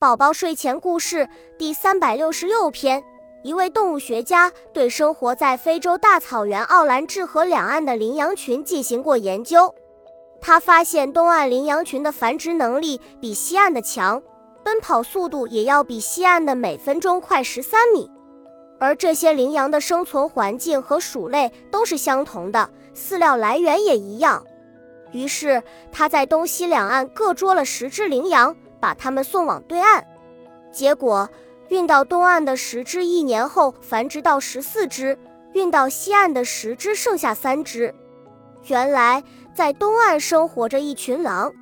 宝宝睡前故事第三百六十六篇：一位动物学家对生活在非洲大草原奥兰治河两岸的羚羊群进行过研究。他发现东岸羚羊群的繁殖能力比西岸的强，奔跑速度也要比西岸的每分钟快十三米。而这些羚羊的生存环境和鼠类都是相同的，饲料来源也一样。于是他在东西两岸各捉了十只羚羊。把它们送往对岸，结果运到东岸的十只一年后繁殖到十四只，运到西岸的十只剩下三只。原来在东岸生活着一群狼，